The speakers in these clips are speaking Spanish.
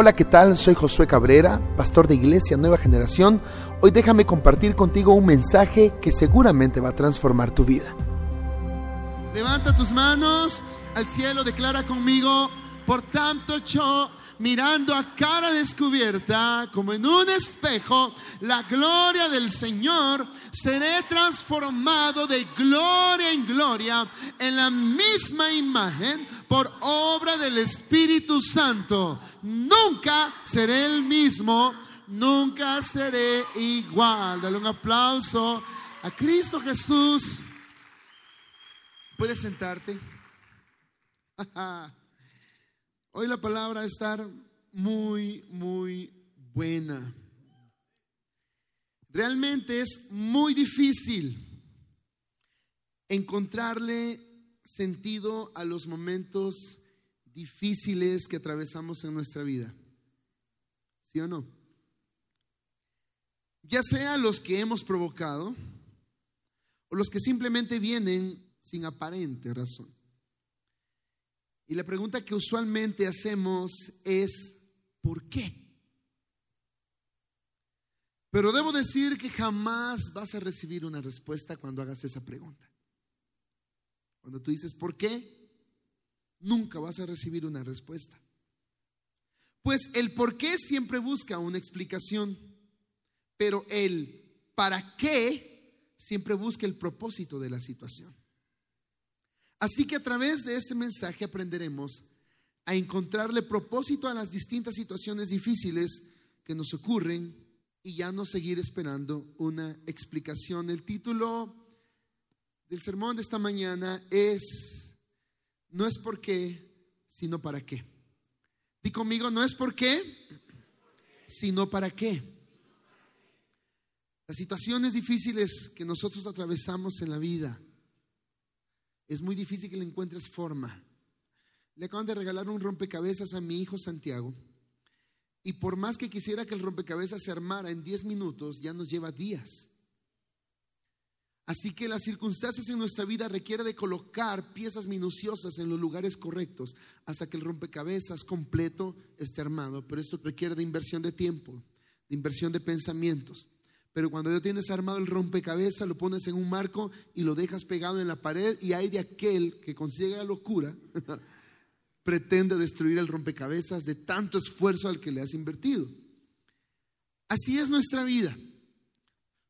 Hola, ¿qué tal? Soy Josué Cabrera, pastor de Iglesia Nueva Generación. Hoy déjame compartir contigo un mensaje que seguramente va a transformar tu vida. Levanta tus manos al cielo, declara conmigo, por tanto yo mirando a cara descubierta, como en un espejo, la gloria del Señor, seré transformado de gloria en gloria en la misma imagen por obra del Espíritu Santo. Nunca seré el mismo, nunca seré igual. Dale un aplauso a Cristo Jesús. Puedes sentarte. Hoy la palabra estar muy, muy buena. Realmente es muy difícil encontrarle sentido a los momentos difíciles que atravesamos en nuestra vida. ¿Sí o no? Ya sea los que hemos provocado o los que simplemente vienen sin aparente razón. Y la pregunta que usualmente hacemos es, ¿por qué? Pero debo decir que jamás vas a recibir una respuesta cuando hagas esa pregunta. Cuando tú dices, ¿por qué? Nunca vas a recibir una respuesta. Pues el por qué siempre busca una explicación, pero el para qué siempre busca el propósito de la situación. Así que a través de este mensaje aprenderemos a encontrarle propósito a las distintas situaciones difíciles que nos ocurren y ya no seguir esperando una explicación. El título del sermón de esta mañana es No es por qué, sino para qué. Di conmigo, no es por qué, sino para qué. Las situaciones difíciles que nosotros atravesamos en la vida es muy difícil que le encuentres forma. Le acaban de regalar un rompecabezas a mi hijo Santiago. Y por más que quisiera que el rompecabezas se armara en 10 minutos, ya nos lleva días. Así que las circunstancias en nuestra vida requieren de colocar piezas minuciosas en los lugares correctos hasta que el rompecabezas completo esté armado. Pero esto requiere de inversión de tiempo, de inversión de pensamientos. Pero cuando ya tienes armado el rompecabezas, lo pones en un marco y lo dejas pegado en la pared y hay de aquel que consigue la locura, pretende destruir el rompecabezas de tanto esfuerzo al que le has invertido. Así es nuestra vida.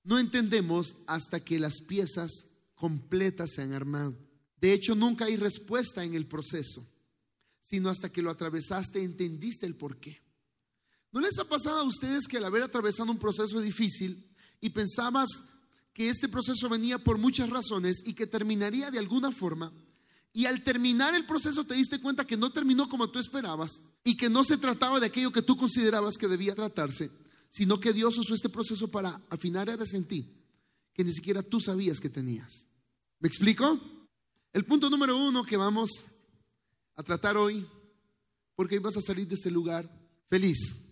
No entendemos hasta que las piezas completas se han armado. De hecho, nunca hay respuesta en el proceso, sino hasta que lo atravesaste entendiste el porqué. ¿No les ha pasado a ustedes que al haber atravesado un proceso difícil, y pensabas que este proceso venía por muchas razones y que terminaría de alguna forma, y al terminar el proceso te diste cuenta que no terminó como tú esperabas y que no se trataba de aquello que tú considerabas que debía tratarse, sino que Dios usó este proceso para afinar áreas en ti que ni siquiera tú sabías que tenías. ¿Me explico? El punto número uno que vamos a tratar hoy, porque vas a salir de este lugar feliz.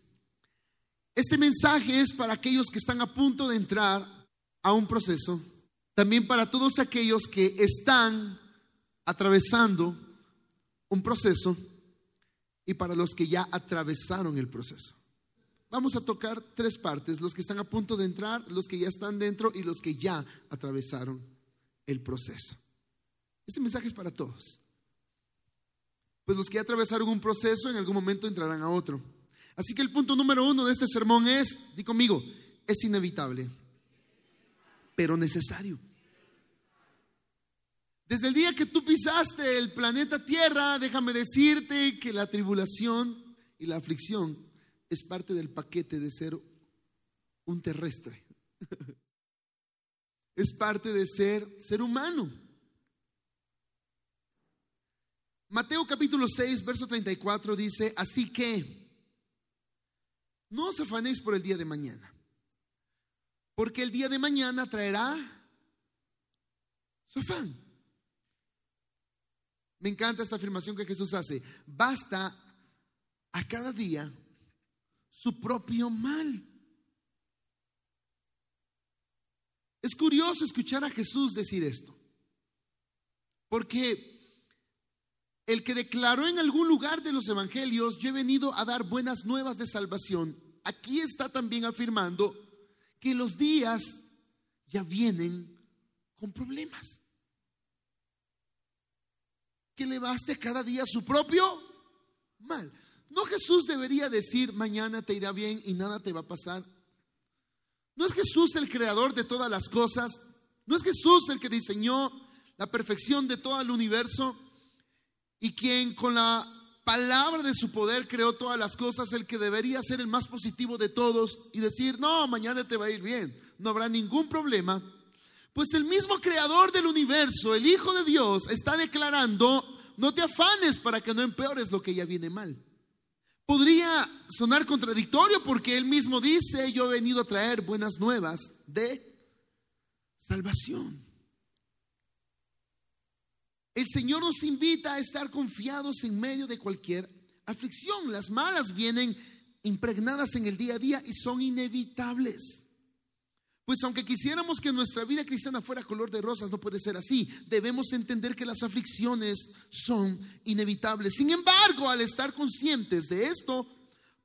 Este mensaje es para aquellos que están a punto de entrar a un proceso, también para todos aquellos que están atravesando un proceso y para los que ya atravesaron el proceso. Vamos a tocar tres partes, los que están a punto de entrar, los que ya están dentro y los que ya atravesaron el proceso. Este mensaje es para todos. Pues los que ya atravesaron un proceso en algún momento entrarán a otro. Así que el punto número uno de este sermón es, di conmigo, es inevitable, pero necesario. Desde el día que tú pisaste el planeta Tierra, déjame decirte que la tribulación y la aflicción es parte del paquete de ser un terrestre. es parte de ser ser humano. Mateo capítulo 6, verso 34 dice, así que no os afanéis por el día de mañana, porque el día de mañana traerá su afán. Me encanta esta afirmación que Jesús hace. Basta a cada día su propio mal. Es curioso escuchar a Jesús decir esto, porque el que declaró en algún lugar de los evangelios, yo he venido a dar buenas nuevas de salvación, aquí está también afirmando que los días ya vienen con problemas. Que le baste cada día su propio mal. No Jesús debería decir, mañana te irá bien y nada te va a pasar. No es Jesús el creador de todas las cosas. No es Jesús el que diseñó la perfección de todo el universo y quien con la palabra de su poder creó todas las cosas, el que debería ser el más positivo de todos y decir, no, mañana te va a ir bien, no habrá ningún problema. Pues el mismo creador del universo, el Hijo de Dios, está declarando, no te afanes para que no empeores lo que ya viene mal. Podría sonar contradictorio porque él mismo dice, yo he venido a traer buenas nuevas de salvación. El Señor nos invita a estar confiados en medio de cualquier aflicción. Las malas vienen impregnadas en el día a día y son inevitables. Pues aunque quisiéramos que nuestra vida cristiana fuera color de rosas, no puede ser así. Debemos entender que las aflicciones son inevitables. Sin embargo, al estar conscientes de esto,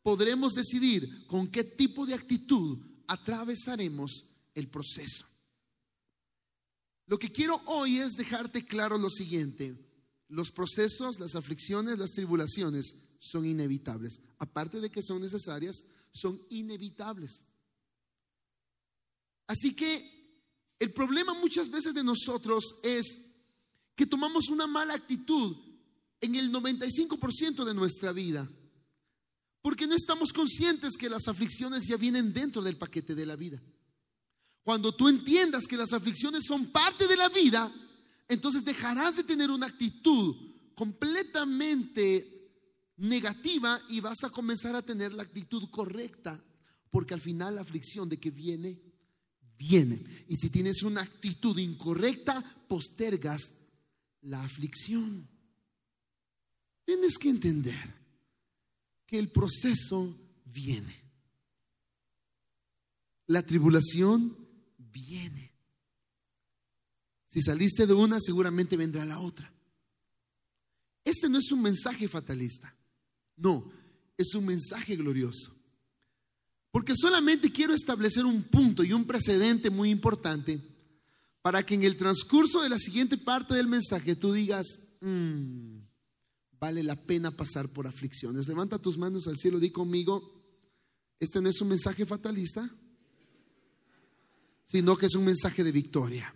podremos decidir con qué tipo de actitud atravesaremos el proceso. Lo que quiero hoy es dejarte claro lo siguiente. Los procesos, las aflicciones, las tribulaciones son inevitables. Aparte de que son necesarias, son inevitables. Así que el problema muchas veces de nosotros es que tomamos una mala actitud en el 95% de nuestra vida. Porque no estamos conscientes que las aflicciones ya vienen dentro del paquete de la vida. Cuando tú entiendas que las aflicciones son parte de la vida, entonces dejarás de tener una actitud completamente negativa y vas a comenzar a tener la actitud correcta, porque al final la aflicción de que viene, viene. Y si tienes una actitud incorrecta, postergas la aflicción. Tienes que entender que el proceso viene. La tribulación viene. Si saliste de una, seguramente vendrá la otra. Este no es un mensaje fatalista, no, es un mensaje glorioso. Porque solamente quiero establecer un punto y un precedente muy importante para que en el transcurso de la siguiente parte del mensaje tú digas, mm, vale la pena pasar por aflicciones. Levanta tus manos al cielo, di conmigo, este no es un mensaje fatalista, sino que es un mensaje de victoria.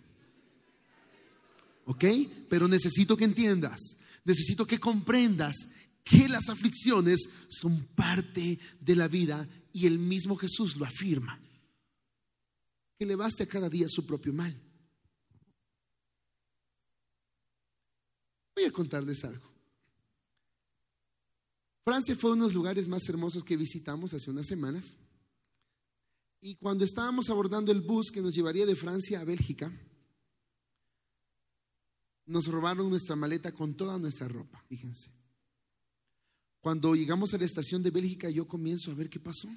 ¿Ok? Pero necesito que entiendas, necesito que comprendas que las aflicciones son parte de la vida y el mismo Jesús lo afirma. Que le baste a cada día su propio mal. Voy a contarles algo. Francia fue uno de los lugares más hermosos que visitamos hace unas semanas. Y cuando estábamos abordando el bus que nos llevaría de Francia a Bélgica, nos robaron nuestra maleta con toda nuestra ropa, fíjense. Cuando llegamos a la estación de Bélgica, yo comienzo a ver qué pasó.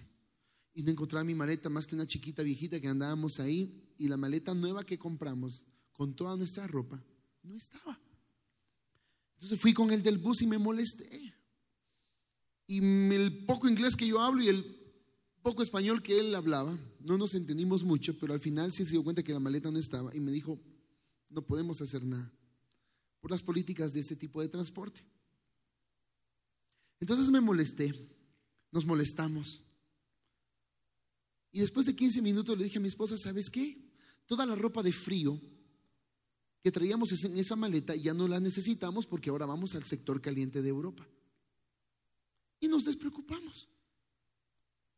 Y no encontraba mi maleta más que una chiquita viejita que andábamos ahí. Y la maleta nueva que compramos con toda nuestra ropa no estaba. Entonces fui con el del bus y me molesté. Y el poco inglés que yo hablo y el poco español que él hablaba, no nos entendimos mucho, pero al final sí se dio cuenta que la maleta no estaba y me dijo, no podemos hacer nada por las políticas de ese tipo de transporte. Entonces me molesté, nos molestamos. Y después de 15 minutos le dije a mi esposa, ¿sabes qué? Toda la ropa de frío que traíamos en esa maleta ya no la necesitamos porque ahora vamos al sector caliente de Europa. Y nos despreocupamos.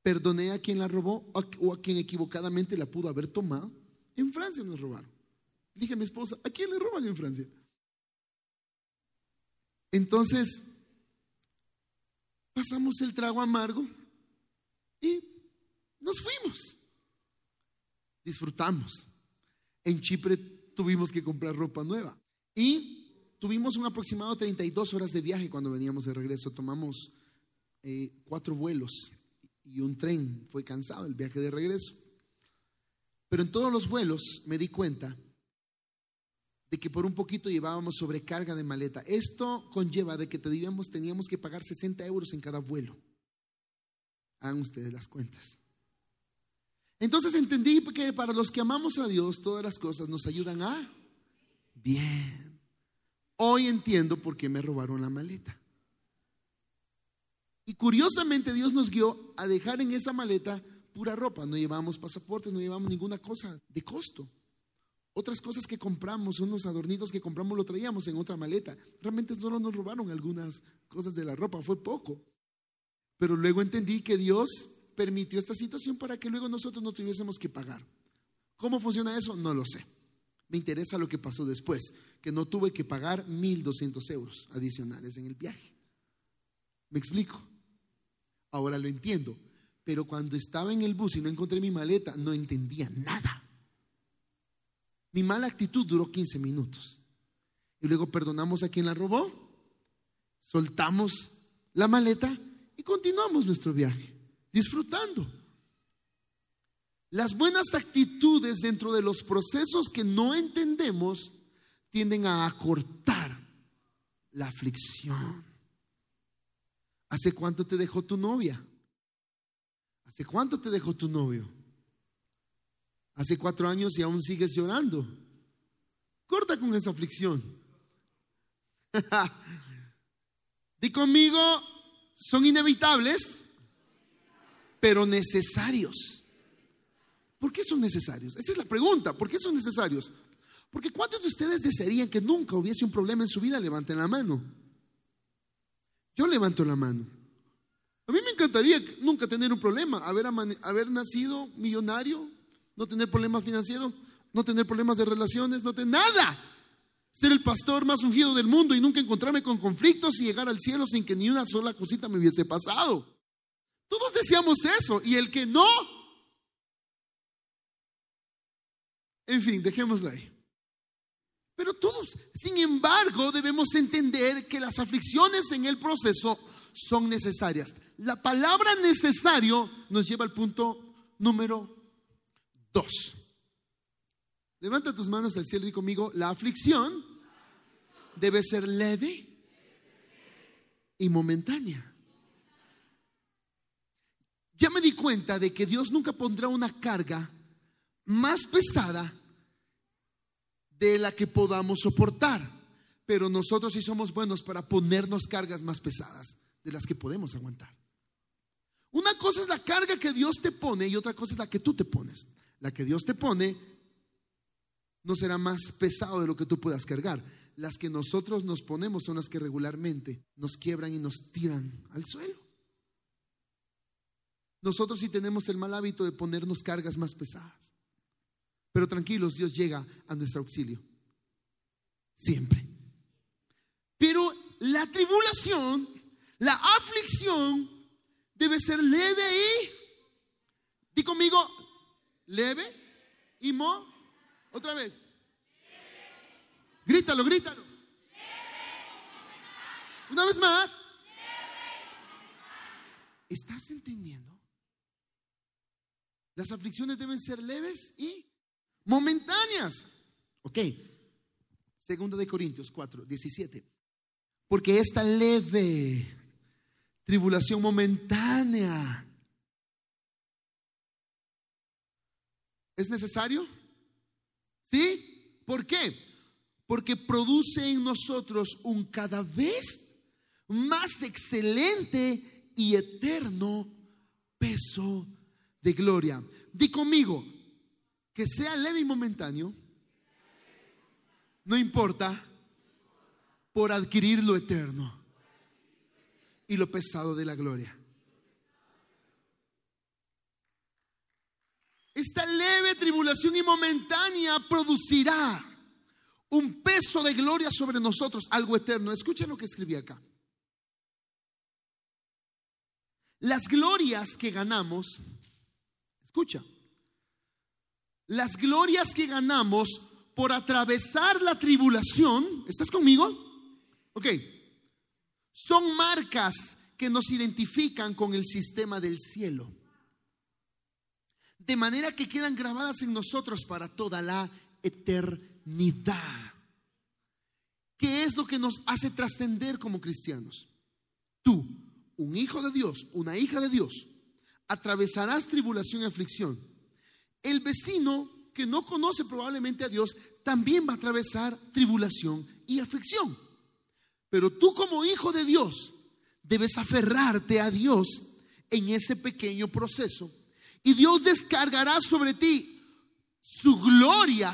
Perdoné a quien la robó o a quien equivocadamente la pudo haber tomado. En Francia nos robaron. Dije a mi esposa, ¿a quién le roban en Francia? Entonces, pasamos el trago amargo y nos fuimos. Disfrutamos. En Chipre tuvimos que comprar ropa nueva. Y tuvimos un aproximado 32 horas de viaje cuando veníamos de regreso. Tomamos eh, cuatro vuelos y un tren. Fue cansado el viaje de regreso. Pero en todos los vuelos me di cuenta de que por un poquito llevábamos sobrecarga de maleta. Esto conlleva de que teníamos, teníamos que pagar 60 euros en cada vuelo. Hagan ustedes las cuentas. Entonces entendí que para los que amamos a Dios, todas las cosas nos ayudan a bien. Hoy entiendo por qué me robaron la maleta. Y curiosamente Dios nos guió a dejar en esa maleta pura ropa. No llevamos pasaportes, no llevamos ninguna cosa de costo. Otras cosas que compramos, unos adornitos que compramos, lo traíamos en otra maleta. Realmente solo nos robaron algunas cosas de la ropa, fue poco. Pero luego entendí que Dios permitió esta situación para que luego nosotros no tuviésemos que pagar. ¿Cómo funciona eso? No lo sé. Me interesa lo que pasó después, que no tuve que pagar 1.200 euros adicionales en el viaje. ¿Me explico? Ahora lo entiendo. Pero cuando estaba en el bus y no encontré mi maleta, no entendía nada. Mi mala actitud duró 15 minutos. Y luego perdonamos a quien la robó, soltamos la maleta y continuamos nuestro viaje, disfrutando. Las buenas actitudes dentro de los procesos que no entendemos tienden a acortar la aflicción. ¿Hace cuánto te dejó tu novia? ¿Hace cuánto te dejó tu novio? Hace cuatro años y aún sigues llorando. Corta con esa aflicción. Di conmigo, son inevitables, pero necesarios. ¿Por qué son necesarios? Esa es la pregunta. ¿Por qué son necesarios? Porque ¿cuántos de ustedes desearían que nunca hubiese un problema en su vida? Levanten la mano. Yo levanto la mano. A mí me encantaría nunca tener un problema, haber, nacido millonario, no tener problemas financieros, no tener problemas de relaciones, no tener nada. Ser el pastor más ungido del mundo y nunca encontrarme con conflictos y llegar al cielo sin que ni una sola cosita me hubiese pasado. Todos deseamos eso y el que no, en fin, dejémoslo ahí. Pero todos, sin embargo, debemos entender que las aflicciones en el proceso son necesarias. La palabra necesario nos lleva al punto número Dos. Levanta tus manos al cielo y conmigo, la aflicción debe ser leve y momentánea. Ya me di cuenta de que Dios nunca pondrá una carga más pesada de la que podamos soportar, pero nosotros sí somos buenos para ponernos cargas más pesadas de las que podemos aguantar. Una cosa es la carga que Dios te pone y otra cosa es la que tú te pones la que Dios te pone, no será más pesado de lo que tú puedas cargar. Las que nosotros nos ponemos son las que regularmente nos quiebran y nos tiran al suelo. Nosotros sí tenemos el mal hábito de ponernos cargas más pesadas. Pero tranquilos, Dios llega a nuestro auxilio. Siempre. Pero la tribulación, la aflicción, debe ser leve y, di conmigo, leve y mo. Otra vez. Grítalo, grítalo. Una vez más. ¿Estás entendiendo? Las aflicciones deben ser leves y momentáneas. Ok. Segunda de Corintios 4, 17. Porque esta leve tribulación momentánea ¿Es necesario? ¿Sí? ¿Por qué? Porque produce en nosotros un cada vez más excelente y eterno peso de gloria. Di conmigo, que sea leve y momentáneo, no importa, por adquirir lo eterno y lo pesado de la gloria. Esta leve tribulación y momentánea producirá un peso de gloria sobre nosotros, algo eterno. Escuchen lo que escribí acá. Las glorias que ganamos, escucha, las glorias que ganamos por atravesar la tribulación, ¿estás conmigo? Ok, son marcas que nos identifican con el sistema del cielo de manera que quedan grabadas en nosotros para toda la eternidad. es lo que nos hace trascender como cristianos. Tú, un hijo de Dios, una hija de Dios, atravesarás tribulación y aflicción. El vecino que no conoce probablemente a Dios también va a atravesar tribulación y aflicción. Pero tú como hijo de Dios debes aferrarte a Dios en ese pequeño proceso y Dios descargará sobre ti su gloria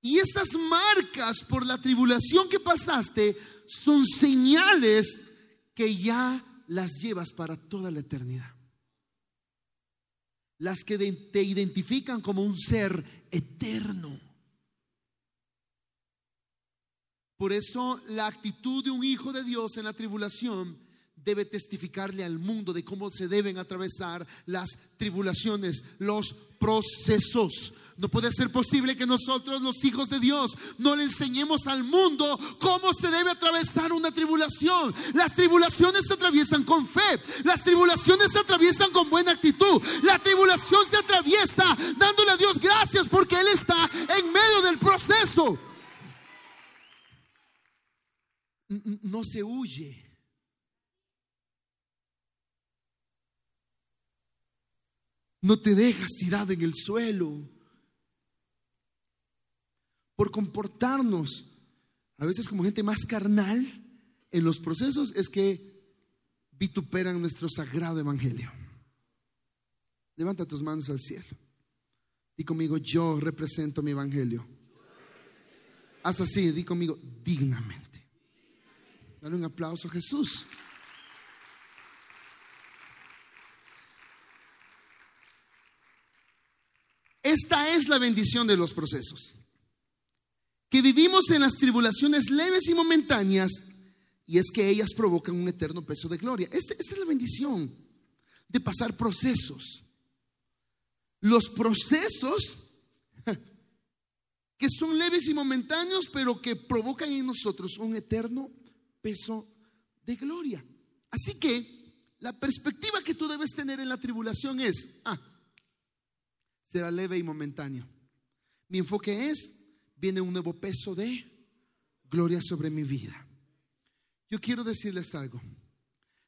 y esas marcas por la tribulación que pasaste son señales que ya las llevas para toda la eternidad. Las que te identifican como un ser eterno. Por eso la actitud de un hijo de Dios en la tribulación debe testificarle al mundo de cómo se deben atravesar las tribulaciones, los procesos. No puede ser posible que nosotros, los hijos de Dios, no le enseñemos al mundo cómo se debe atravesar una tribulación. Las tribulaciones se atraviesan con fe, las tribulaciones se atraviesan con buena actitud, la tribulación se atraviesa dándole a Dios gracias porque Él está en medio del proceso. No se huye No te dejas tirado en el suelo. Por comportarnos a veces como gente más carnal en los procesos es que vituperan nuestro sagrado evangelio. Levanta tus manos al cielo. Di conmigo, yo represento mi evangelio. Haz así, di conmigo, dignamente. Dale un aplauso a Jesús. Esta es la bendición de los procesos. Que vivimos en las tribulaciones leves y momentáneas y es que ellas provocan un eterno peso de gloria. Esta, esta es la bendición de pasar procesos. Los procesos que son leves y momentáneos, pero que provocan en nosotros un eterno peso de gloria. Así que la perspectiva que tú debes tener en la tribulación es, ah, será leve y momentáneo. Mi enfoque es, viene un nuevo peso de gloria sobre mi vida. Yo quiero decirles algo.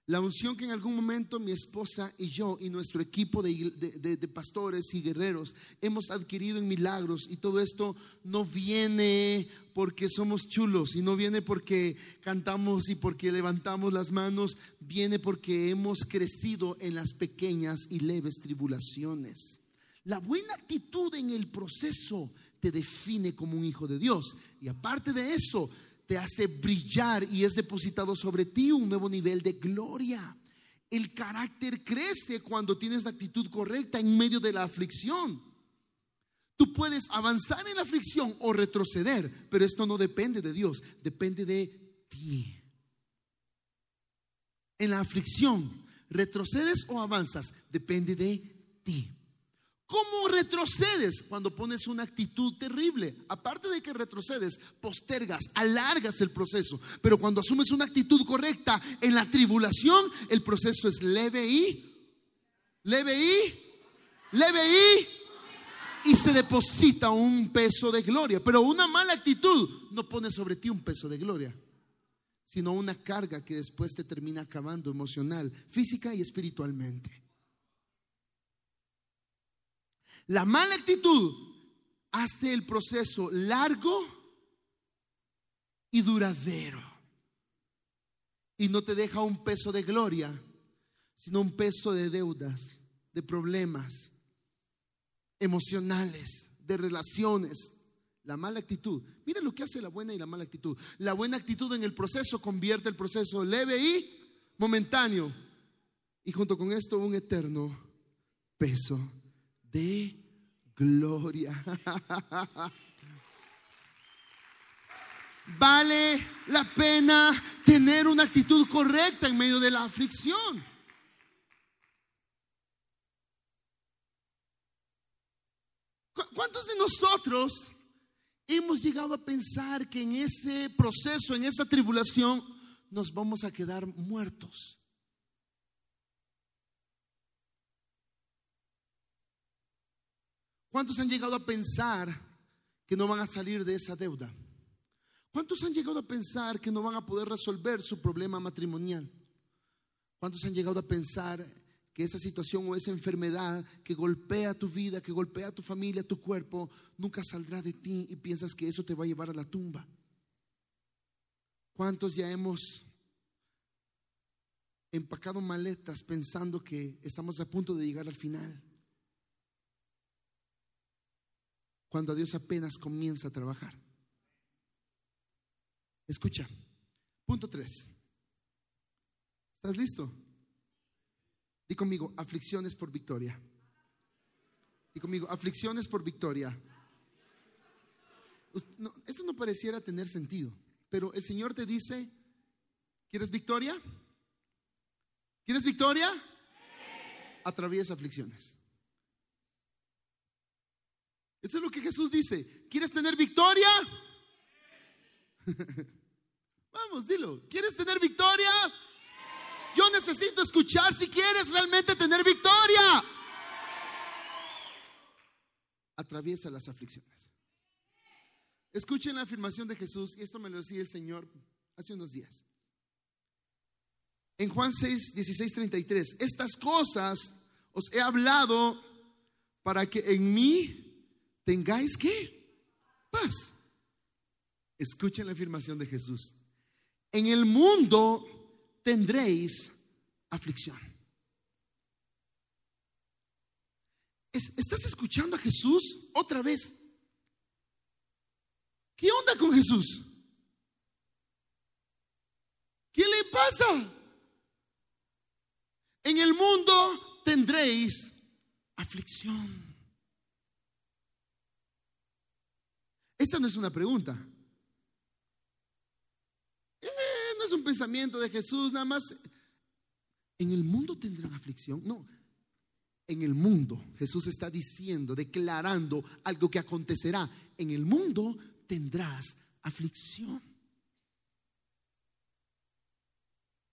La unción que en algún momento mi esposa y yo y nuestro equipo de, pastores y guerreros hemos adquirido en milagros y todo esto no viene porque somos chulos y no viene porque cantamos y porque levantamos las manos, viene porque hemos crecido en las pequeñas y leves tribulaciones. La buena actitud en el proceso te define como un hijo de Dios. Y aparte de eso, te hace brillar y es depositado sobre ti un nuevo nivel de gloria. El carácter crece cuando tienes la actitud correcta en medio de la aflicción. Tú puedes avanzar en la aflicción o retroceder, pero esto no depende de Dios, depende de ti. En la aflicción, retrocedes o avanzas, depende de ti. ¿Cómo retrocedes cuando pones una actitud terrible? Aparte de que retrocedes, postergas, alargas el proceso. Pero cuando asumes una actitud correcta en la tribulación, el proceso es leve y, leve y, leve y, y se deposita un peso de gloria. Pero una mala actitud no pone sobre ti un peso de gloria, sino una carga que después te termina acabando emocional, física y espiritualmente. La mala actitud hace el proceso largo y duradero. Y no te deja un peso de gloria, sino un peso de deudas, de problemas emocionales, de relaciones. La mala actitud. Mira lo que hace la buena y la mala actitud. La buena actitud en el proceso convierte el proceso leve y momentáneo. Y junto con esto un eterno peso de gloria. Vale la pena tener una actitud correcta en medio de la aflicción. ¿Cuántos de nosotros hemos llegado a pensar que en ese proceso, en esa tribulación, nos vamos a quedar muertos? ¿Cuántos han llegado a pensar que no van a salir de esa deuda? ¿Cuántos han llegado a pensar que no van a poder resolver su problema matrimonial? ¿Cuántos han llegado a pensar que esa situación o esa enfermedad que golpea tu vida, que golpea tu familia, tu cuerpo, nunca saldrá de ti y piensas que eso te va a llevar a la tumba? ¿Cuántos ya hemos empacado maletas pensando que estamos a punto de llegar al final? Cuando Dios apenas comienza a trabajar. Escucha, punto tres. ¿Estás listo? Di conmigo, aflicciones por victoria. Di conmigo, aflicciones por victoria. esto no pareciera tener sentido, pero el Señor te dice, ¿quieres victoria? ¿Quieres victoria? Atraviesa aflicciones. Eso es lo que Jesús dice. ¿Quieres tener victoria? Vamos, dilo. ¿Quieres tener victoria? Yo necesito escuchar si quieres realmente tener victoria. Atraviesa las aflicciones. Escuchen la afirmación de Jesús, y esto me lo decía el Señor hace unos días. En Juan 6, 16, 33, estas cosas os he hablado para que en mí tengáis que paz. Escuchen la afirmación de Jesús. En el mundo tendréis aflicción. ¿Estás escuchando a Jesús otra vez? ¿Qué onda con Jesús? ¿Qué le pasa? En el mundo tendréis aflicción. Esta no es una pregunta. Eh, no es un pensamiento de Jesús, nada más. En el mundo tendrán aflicción. No, en el mundo. Jesús está diciendo, declarando algo que acontecerá. En el mundo tendrás aflicción.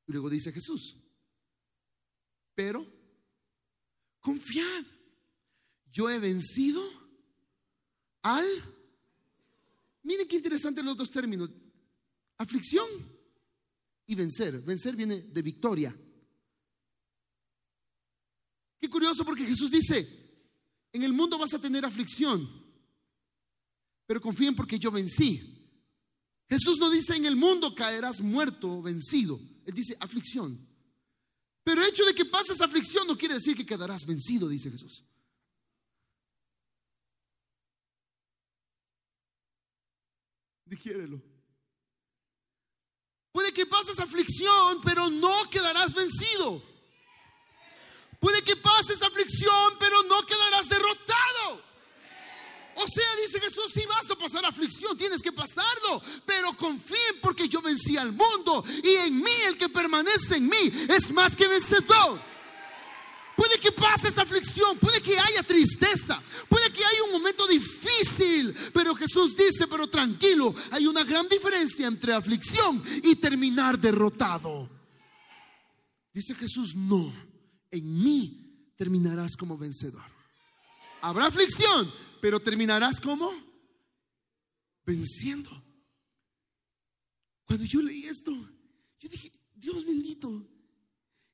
Luego dice Jesús, pero confiad, yo he vencido al... Miren qué interesante los dos términos aflicción y vencer. Vencer viene de victoria. Qué curioso porque Jesús dice, en el mundo vas a tener aflicción, pero confíen porque yo vencí. Jesús no dice, en el mundo caerás muerto, vencido. Él dice, aflicción. Pero el hecho de que pases aflicción no quiere decir que quedarás vencido, dice Jesús. Digiérelo. Puede que pases aflicción, pero no quedarás vencido. Puede que pases aflicción, pero no quedarás derrotado. O sea, dice Jesús, si vas a pasar aflicción, tienes que pasarlo, pero confíen porque yo vencí al mundo y en mí el que permanece en mí es más que vencedor. Puede que pase esa aflicción, puede que haya tristeza, puede que haya un momento difícil, pero Jesús dice, pero tranquilo, hay una gran diferencia entre aflicción y terminar derrotado. Dice Jesús, no, en mí terminarás como vencedor. Habrá aflicción, pero terminarás como venciendo. Cuando yo leí esto, yo dije, Dios bendito,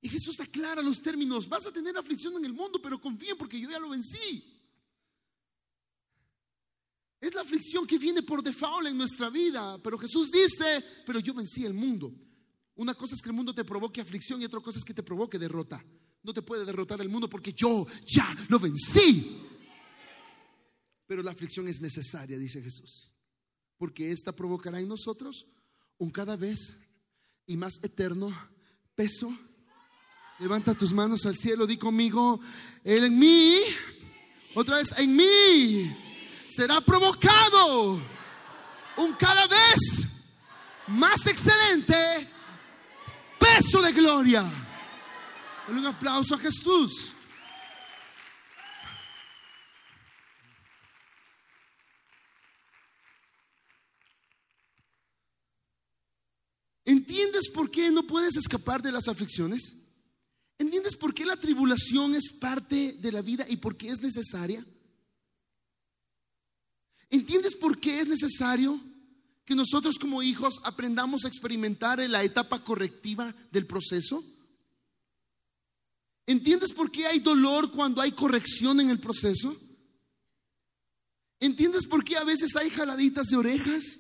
y Jesús aclara los términos. Vas a tener aflicción en el mundo, pero confíen porque yo ya lo vencí. Es la aflicción que viene por default en nuestra vida. Pero Jesús dice, pero yo vencí el mundo. Una cosa es que el mundo te provoque aflicción y otra cosa es que te provoque derrota. No te puede derrotar el mundo porque yo ya lo vencí. Pero la aflicción es necesaria, dice Jesús. Porque esta provocará en nosotros un cada vez y más eterno peso Levanta tus manos al cielo, di conmigo, Él en mí, otra vez, en mí será provocado un cada vez más excelente peso de gloria. Dale un aplauso a Jesús. ¿Entiendes por qué no puedes escapar de las aflicciones? ¿Entiendes por qué la tribulación es parte de la vida y por qué es necesaria? ¿Entiendes por qué es necesario que nosotros como hijos aprendamos a experimentar en la etapa correctiva del proceso? ¿Entiendes por qué hay dolor cuando hay corrección en el proceso? ¿Entiendes por qué a veces hay jaladitas de orejas?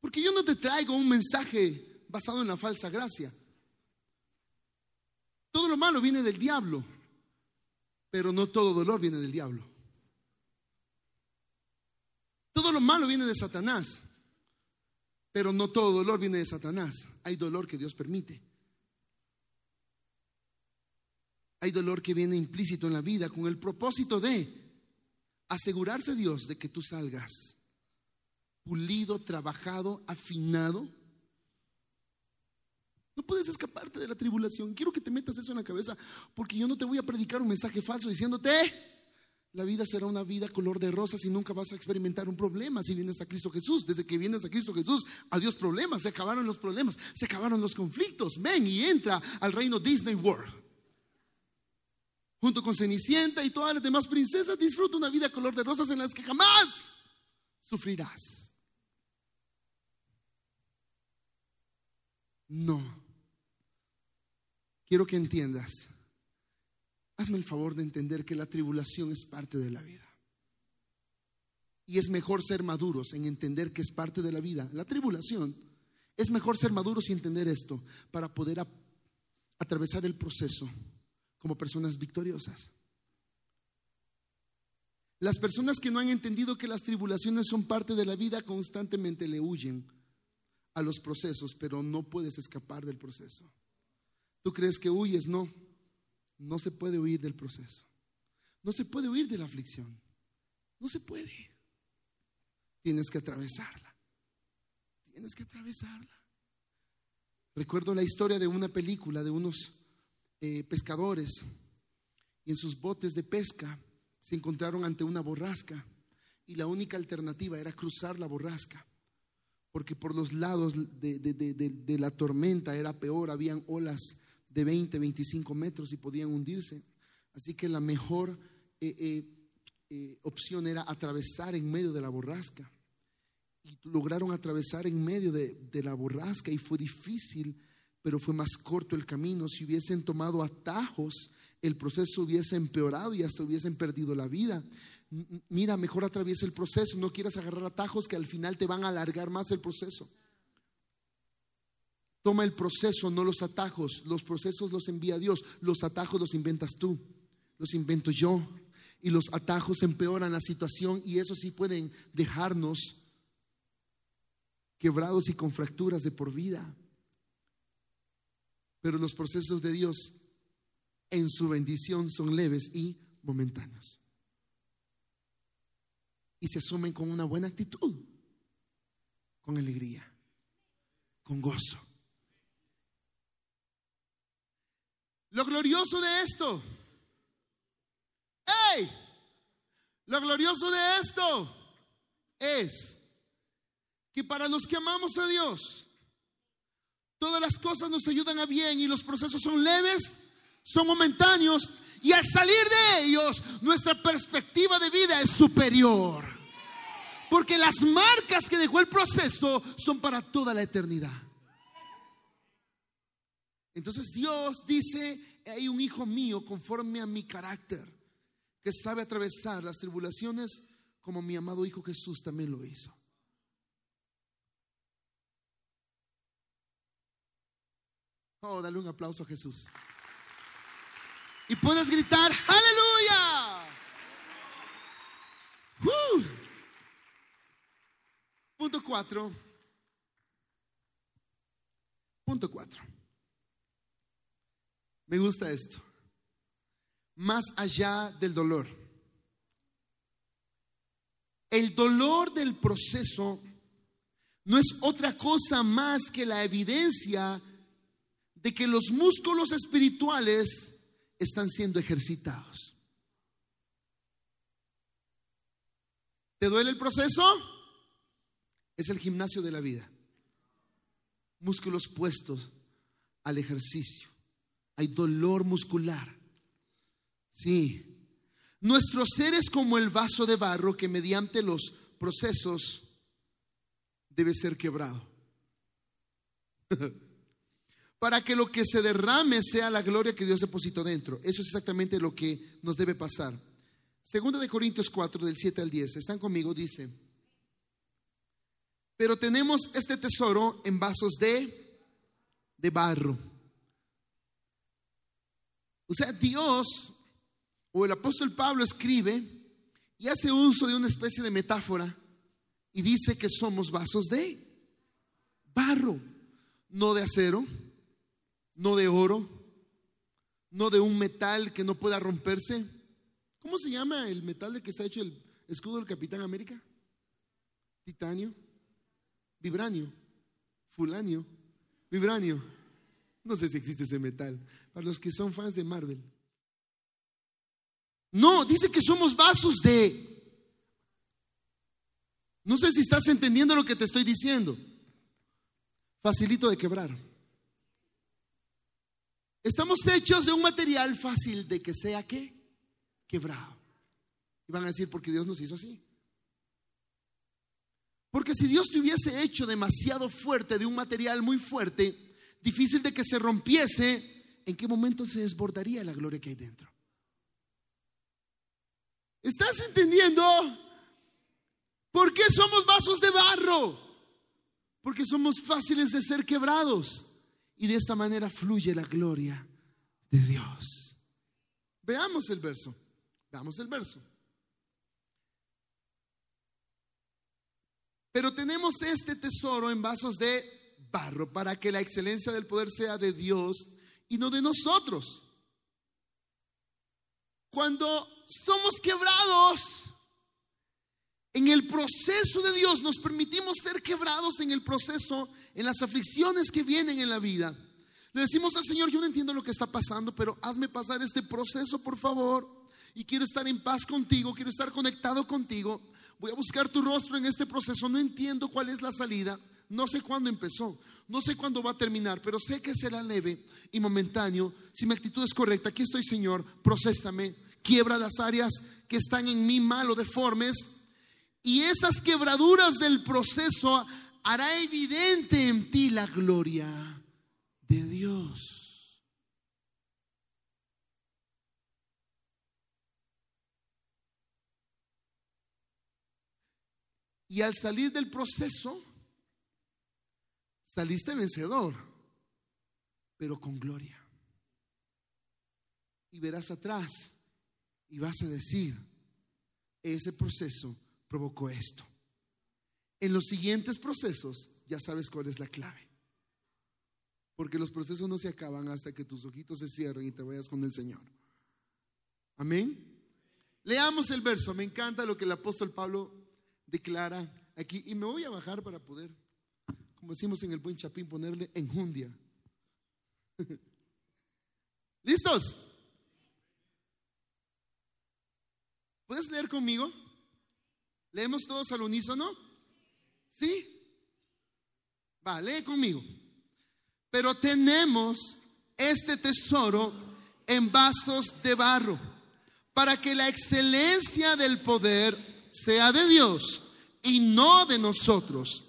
Porque yo no te traigo un mensaje basado en la falsa gracia. Todo lo malo viene del diablo, pero no todo dolor viene del diablo. Todo lo malo viene de Satanás, pero no todo dolor viene de Satanás. Hay dolor que Dios permite. Hay dolor que viene implícito en la vida con el propósito de asegurarse Dios de que tú salgas pulido, trabajado, afinado. No puedes escaparte de la tribulación. Quiero que te metas eso en la cabeza porque yo no te voy a predicar un mensaje falso diciéndote, la vida será una vida color de rosas y nunca vas a experimentar un problema si vienes a Cristo Jesús. Desde que vienes a Cristo Jesús, adiós problemas, se acabaron los problemas, se acabaron los conflictos. Ven y entra al reino Disney World. Junto con Cenicienta y todas las demás princesas, disfruta una vida color de rosas en las que jamás sufrirás. No. Quiero que entiendas Hazme el favor de entender que la tribulación es parte de la vida. Y es mejor ser maduros en entender que es parte de la vida. La tribulación. Es mejor ser maduros y entender esto para poder atravesar el proceso como personas victoriosas. Las personas que no han entendido que las tribulaciones son parte de la vida constantemente le huyen a los procesos, pero no puedes escapar del proceso. ¿Tú crees que huyes? No. No se puede huir del proceso. No se puede huir de la aflicción. No se puede. Tienes que atravesarla. Tienes que atravesarla. Recuerdo la historia de una película de unos eh, pescadores y en sus botes de pesca se encontraron ante una borrasca y la única alternativa era cruzar la borrasca porque por los lados de, de la tormenta era peor, habían olas de 20, 25 metros y podían hundirse. Así que la mejor eh, eh, eh, opción era atravesar en medio de la borrasca. Y lograron atravesar en medio de, de la borrasca y fue difícil, pero fue más corto el camino. Si hubiesen tomado atajos, el proceso hubiese empeorado y hasta hubiesen perdido la vida. Mira, mejor atraviesa el proceso, no quieras agarrar atajos que al final te van a alargar más el proceso. Toma el proceso, no los atajos. Los procesos los envía Dios. Los atajos los inventas tú. Los invento yo. Y los atajos empeoran la situación y eso sí pueden dejarnos quebrados y con fracturas de por vida. Pero los procesos de Dios en su bendición son leves y momentáneos. Y se asumen con una buena actitud, con alegría, con gozo. Lo glorioso de esto. ¡Ey! Lo glorioso de esto es que para los que amamos a Dios, todas las cosas nos ayudan a bien y los procesos son leves, son momentáneos y al salir de ellos nuestra perspectiva de vida es superior. Porque las marcas que dejó el proceso son para toda la eternidad. Entonces Dios dice, hay un hijo mío conforme a mi carácter, que sabe atravesar las tribulaciones como mi amado hijo Jesús también lo hizo. Oh, dale un aplauso a Jesús. Y puedes gritar, aleluya. Punto cuatro. Punto cuatro. Me gusta esto. Más allá del dolor. El dolor del proceso no es otra cosa más que la evidencia de que los músculos espirituales están siendo ejercitados. ¿Te duele el proceso? Es el gimnasio de la vida. Músculos puestos al ejercicio hay dolor muscular. Sí. Nuestro ser es como el vaso de barro que mediante los procesos debe ser quebrado. Para que lo que se derrame sea la gloria que Dios depositó dentro. Eso es exactamente lo que nos debe pasar. Segunda de Corintios 4, del 7 al 10. ¿Están conmigo? Dice. Pero tenemos este tesoro en vasos de, de barro. O sea, Dios o el apóstol Pablo escribe y hace uso de una especie de metáfora y dice que somos vasos de barro, no de acero, no de oro, no de un metal que no pueda romperse. ¿Cómo se llama el metal de que está hecho el escudo del Capitán América? Titanio, vibranio, fulanio, vibranio. No sé si existe ese metal. Para los que son fans de Marvel. No, dice que somos vasos de... No sé si estás entendiendo lo que te estoy diciendo. Facilito de quebrar. Estamos hechos de un material fácil de que sea qué? Quebrado. Y van a decir, porque Dios nos hizo así. Porque si Dios te hubiese hecho demasiado fuerte de un material muy fuerte, difícil de que se rompiese, ¿en qué momento se desbordaría la gloria que hay dentro? ¿Estás entendiendo? ¿Por qué somos vasos de barro? Porque somos fáciles de ser quebrados. Y de esta manera fluye la gloria de Dios. Veamos el verso. Veamos el verso. Pero tenemos este tesoro en vasos de barro para que la excelencia del poder sea de Dios y no de nosotros. Cuando somos quebrados, en el proceso de Dios nos permitimos ser quebrados en el proceso, en las aflicciones que vienen en la vida. Le decimos al Señor, yo no entiendo lo que está pasando, pero hazme pasar este proceso, por favor. Y quiero estar en paz contigo, quiero estar conectado contigo. Voy a buscar tu rostro en este proceso. No entiendo cuál es la salida. No sé cuándo empezó, no sé cuándo va a terminar, pero sé que será leve y momentáneo. Si mi actitud es correcta, aquí estoy, Señor, procésame, quiebra las áreas que están en mí mal o deformes. Y esas quebraduras del proceso hará evidente en ti la gloria de Dios. Y al salir del proceso, saliste vencedor, pero con gloria. Y verás atrás y vas a decir, ese proceso provocó esto. En los siguientes procesos ya sabes cuál es la clave. Porque los procesos no se acaban hasta que tus ojitos se cierren y te vayas con el Señor. Amén. Leamos el verso. Me encanta lo que el apóstol Pablo declara aquí. Y me voy a bajar para poder, como decimos en el buen chapín, ponerle enjundia. ¿Listos? ¿Puedes leer conmigo? ¿Leemos todos al unísono? ¿Sí? Va, lee conmigo. Pero tenemos este tesoro en vasos de barro, para que la excelencia del poder sea de Dios y no de nosotros,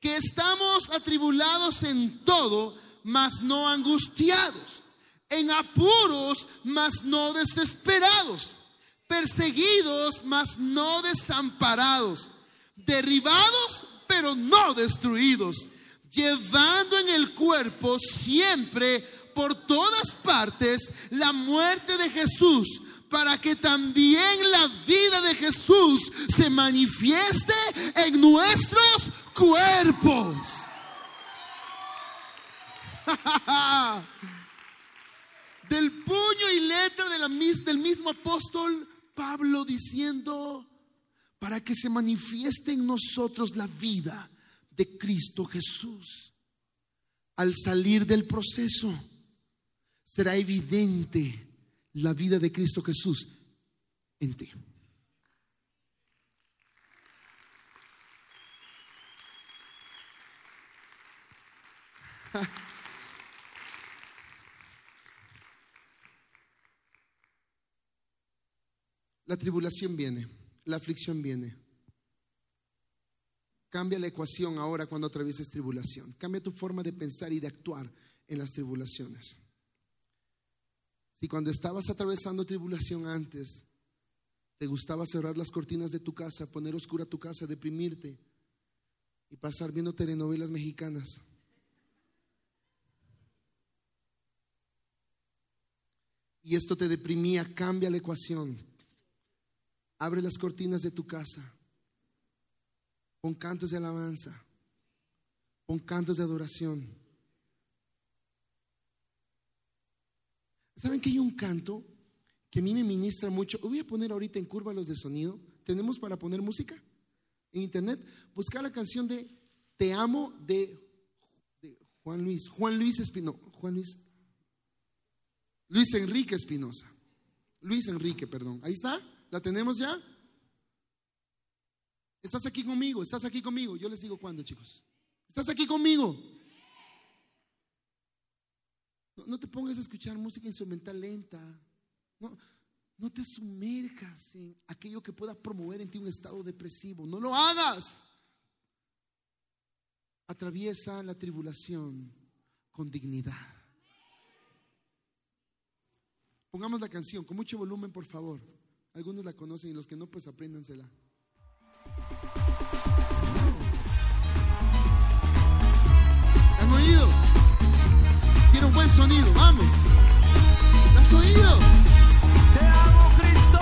que estamos atribulados en todo, mas no angustiados, en apuros, mas no desesperados. Perseguidos, mas no desamparados, derribados, pero no destruidos, llevando en el cuerpo siempre por todas partes la muerte de Jesús, para que también la vida de Jesús se manifieste en nuestros cuerpos. Del puño y letra de la, del mismo apóstol Pablo diciendo, para que se manifieste en nosotros la vida de Cristo Jesús. Al salir del proceso, será evidente la vida de Cristo Jesús en ti. La tribulación viene, la aflicción viene. Cambia la ecuación ahora cuando atravieses tribulación. Cambia tu forma de pensar y de actuar en las tribulaciones. Si cuando estabas atravesando tribulación antes, te gustaba cerrar las cortinas de tu casa, poner oscura tu casa, deprimirte y pasar viendo telenovelas mexicanas. Y esto te deprimía, cambia la ecuación. Abre las cortinas de tu casa. Pon cantos de alabanza. Pon cantos de adoración. ¿Saben que hay un canto que a mí me ministra mucho? Voy a poner ahorita en curva los de sonido. ¿Tenemos para poner música? En internet. Buscar la canción de Te amo de, Juan Luis. Juan Luis Espinosa. Juan Luis. Luis Enrique Espinosa. Luis Enrique, perdón. Ahí está. ¿La tenemos ya? Estás aquí conmigo, estás aquí conmigo. Yo les digo cuándo, chicos. Estás aquí conmigo. No, te pongas a escuchar música instrumental lenta. No, no te sumerjas en aquello que pueda promover en ti un estado depresivo. No lo hagas. Atraviesa la tribulación con dignidad. Pongamos la canción con mucho volumen, por favor. Algunos la conocen y los que no, pues apréndansela. Buen sonido, vamos. ¿La has oído? Te amo, Cristo.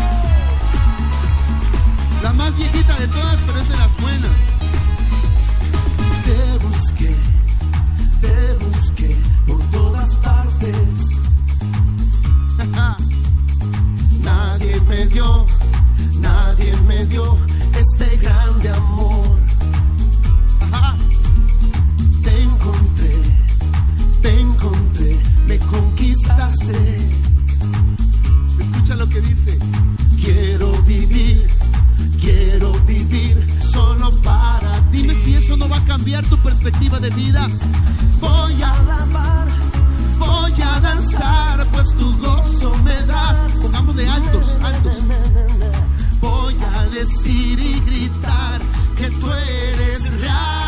La más viejita de todas, pero es de las buenas. Te busqué, te busqué por todas partes. Nadie me dio, nadie me dio este grande amor. Te encontré, Escucha lo que dice. Quiero vivir, quiero vivir solo para. Dime si eso no va a cambiar tu perspectiva de vida. Voy a alabar, Voy a danzar, pues tu gozo me das. Pongámosle altos, altos. voy a decir y gritar que tú eres real.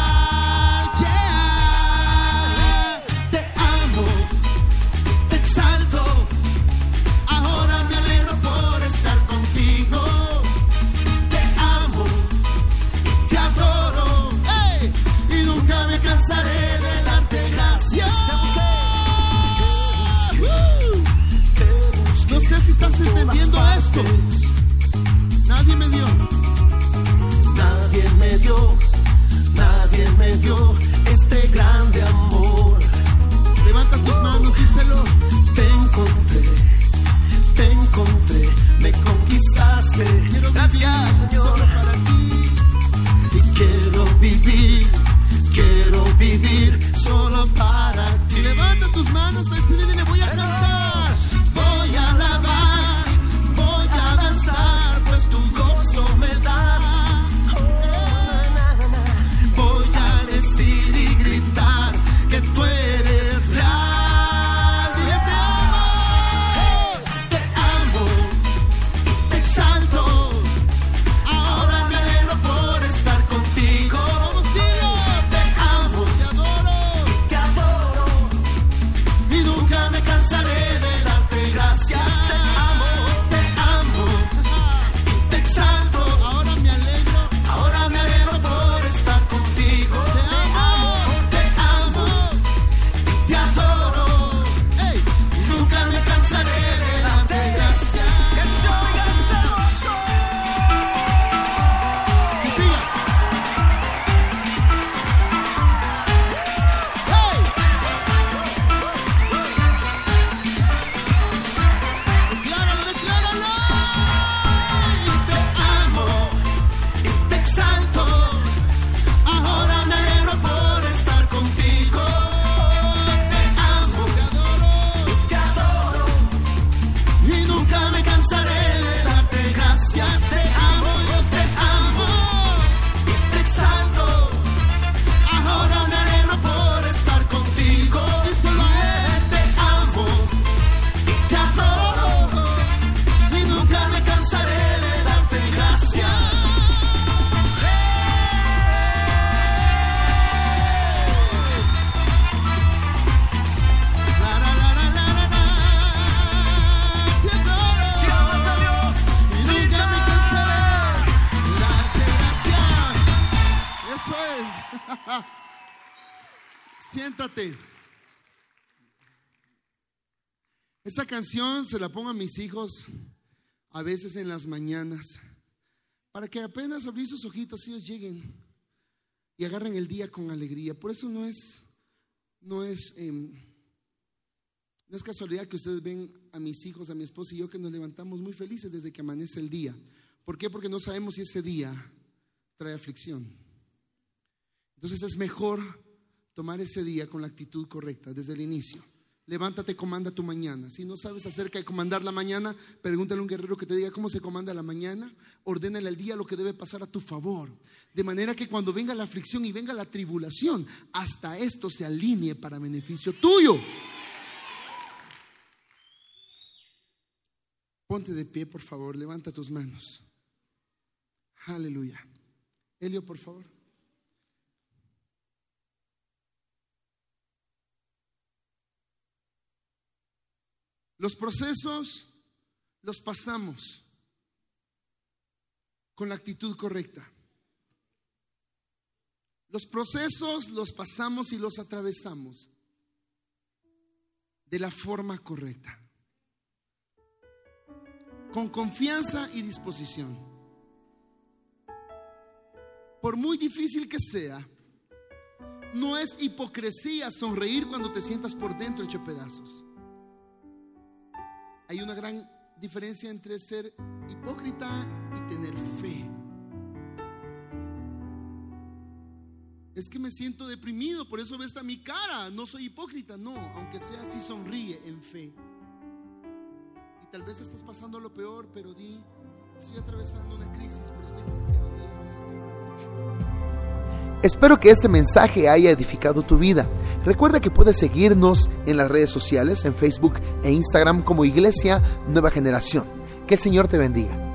Nadie me dio. Nadie me dio, nadie me dio este grande amor. Levanta tus manos, díselo. Te encontré, te encontré, me conquistaste. Quiero Gracias, Señor. para ti. Y quiero vivir, quiero vivir Esa canción se la pongo a mis hijos a veces en las mañanas para que apenas abrir sus ojitos ellos lleguen y agarren el día con alegría. Por eso no es, no es, em, no es casualidad que ustedes ven a mis hijos, a mi esposa y yo que nos levantamos muy felices desde que amanece el día. ¿Por qué? Porque no sabemos si ese día trae aflicción. Entonces es mejor tomar ese día con la actitud correcta desde el inicio. Levántate, comanda tu mañana. Si no sabes acerca de comandar la mañana, pregúntale a un guerrero que te diga cómo se comanda la mañana. Ordénale al día lo que debe pasar a tu favor. De manera que cuando venga la aflicción y venga la tribulación, hasta esto se alinee para beneficio tuyo. Ponte de pie, por favor. Levanta tus manos. Aleluya. Elio, por favor. Los procesos los pasamos con la actitud correcta. Los procesos los pasamos y los atravesamos de la forma correcta. Con confianza y disposición. Por muy difícil que sea, no es hipocresía sonreír cuando te sientas por dentro hecho pedazos. Hay una gran diferencia entre ser hipócrita y tener fe. Es que me siento deprimido, por eso ve esta mi cara. No soy hipócrita, no, aunque sea así, sonríe en fe. Y tal vez estás pasando lo peor, pero di, estoy atravesando una crisis, pero estoy confiado, Dios va a salir. Espero que este mensaje haya edificado tu vida. Recuerda que puedes seguirnos en las redes sociales, en Facebook e Instagram como Iglesia Nueva Generación. Que el Señor te bendiga.